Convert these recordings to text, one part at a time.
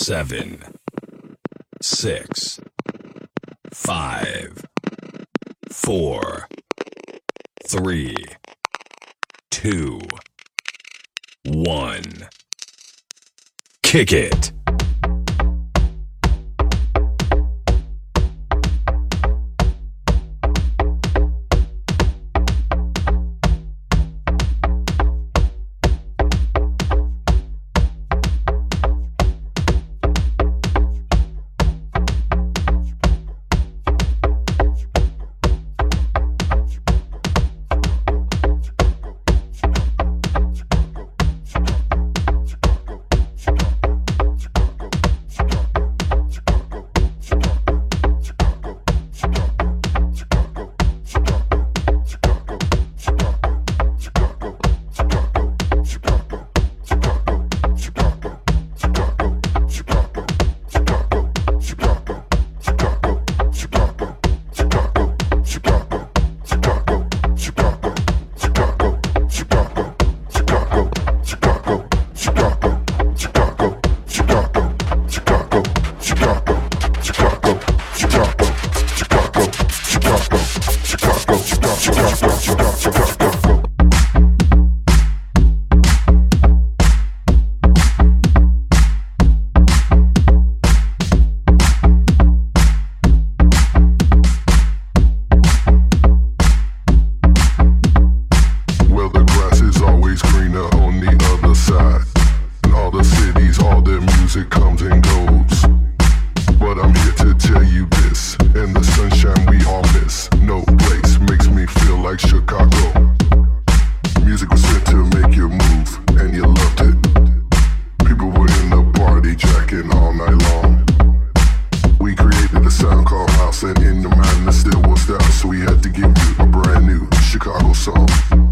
seven, six, five, four, three, two, one. Kick it. all night long. We created a sound called house, and in the mind that still was the So we had to give you a brand new Chicago song.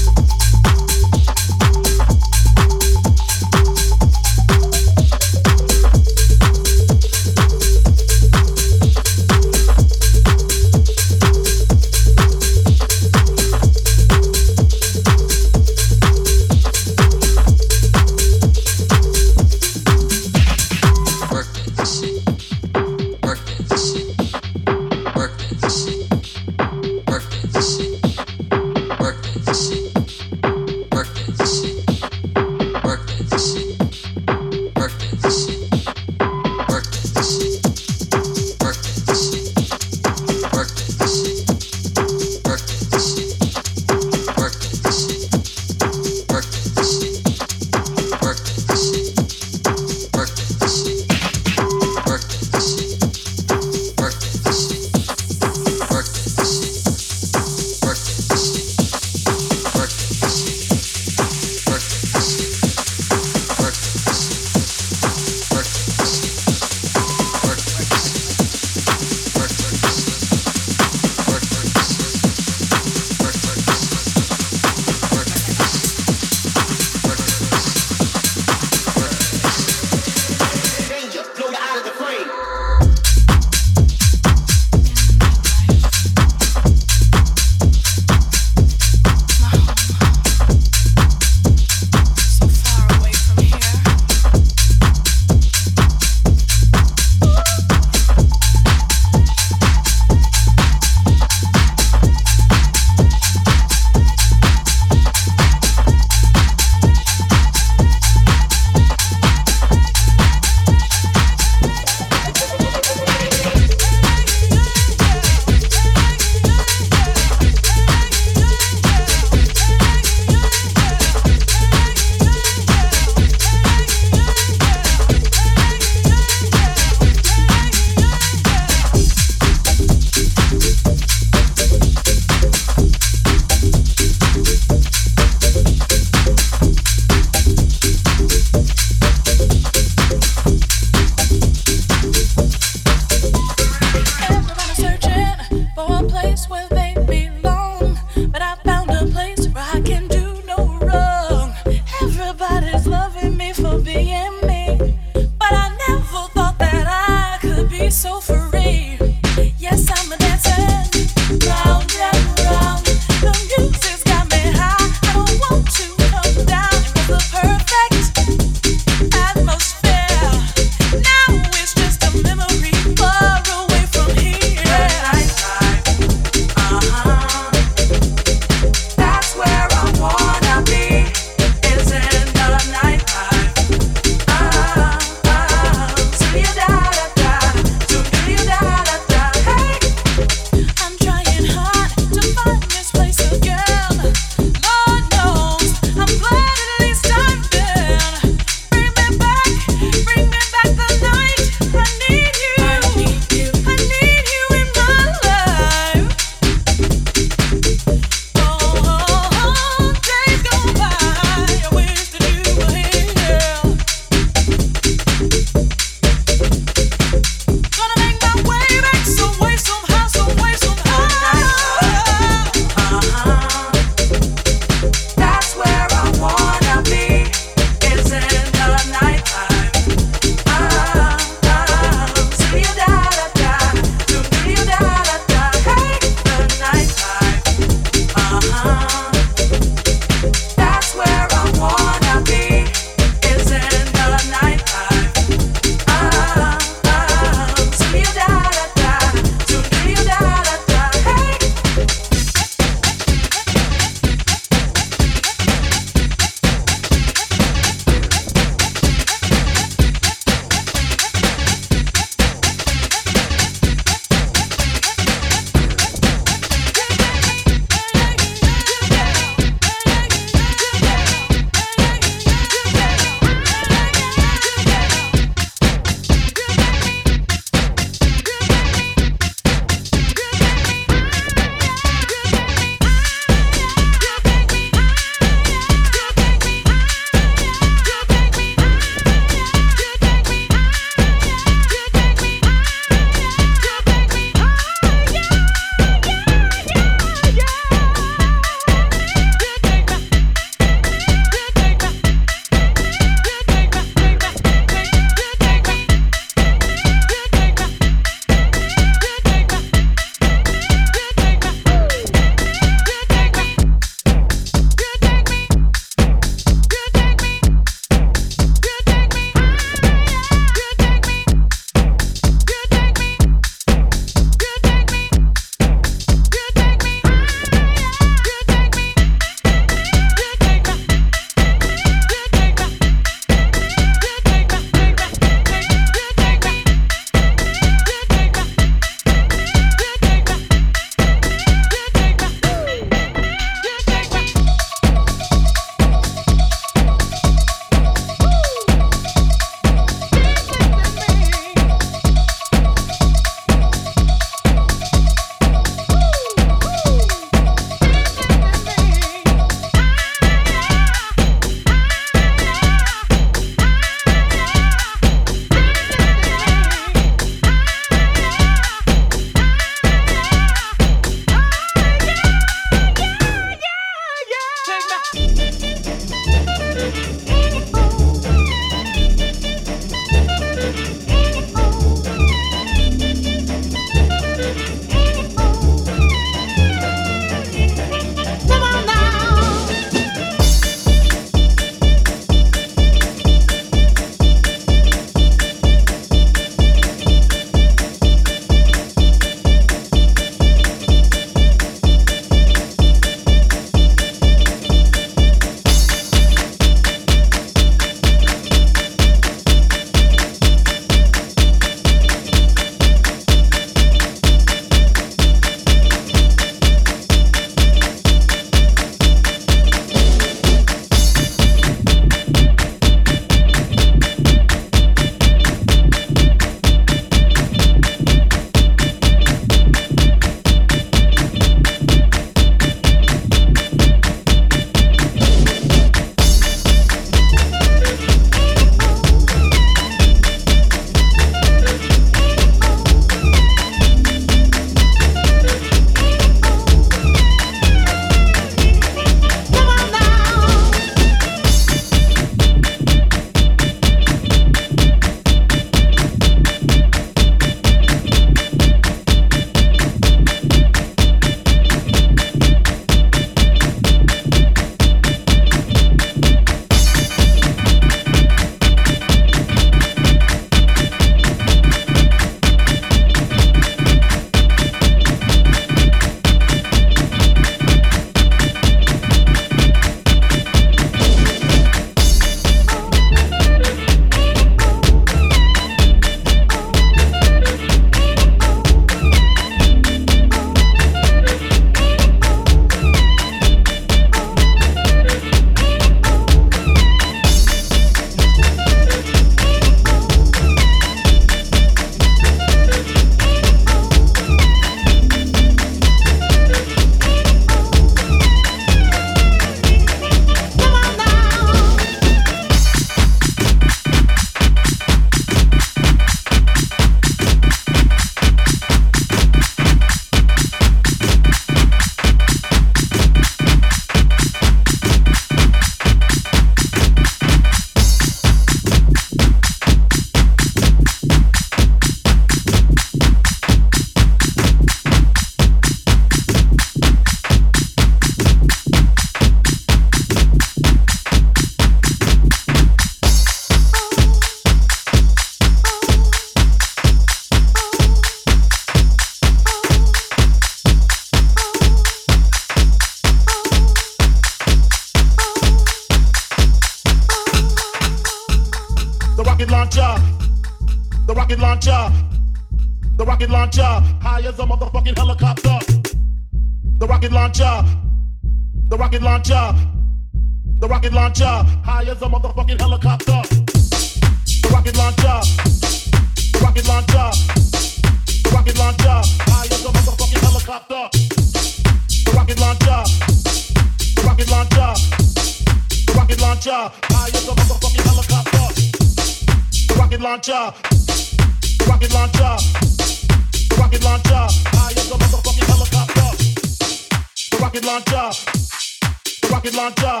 rocket launcher.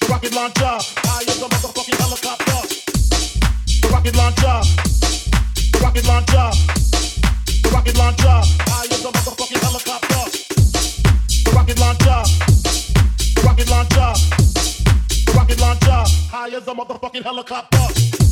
The rocket launcher. High as a motherfucking helicopter. The rocket launcher. The rocket launcher. The rocket launcher. High as a motherfucking helicopter. The rocket launcher. The rocket launcher. The rocket launcher. High as a motherfucking helicopter.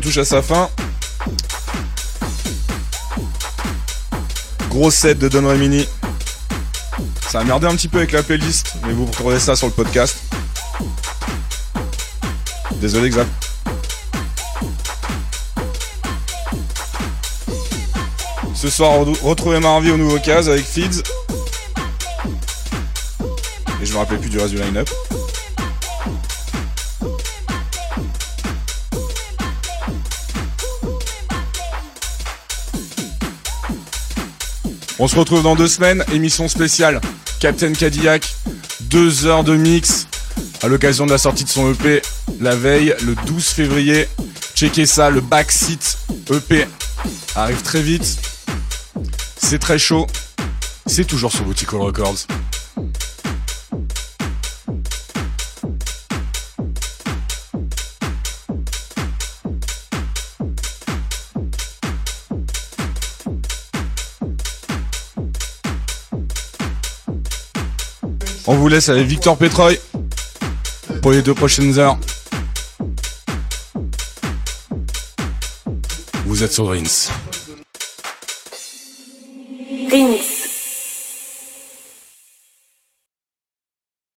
Touche à sa fin. Gros set de Don Remini. Ça a merdé un petit peu avec la playlist, mais vous retrouvez ça sur le podcast. Désolé, Xap. Ce soir, retrouvez Marvie au nouveau case avec Feeds. Et je me rappelle plus du reste du line-up. On se retrouve dans deux semaines, émission spéciale Captain Cadillac, deux heures de mix à l'occasion de la sortie de son EP la veille, le 12 février. Checkez ça, le Backseat EP arrive très vite. C'est très chaud. C'est toujours sur Boutique Records. On vous laisse avec Victor Petroy pour les deux prochaines heures. Vous êtes sur Rins.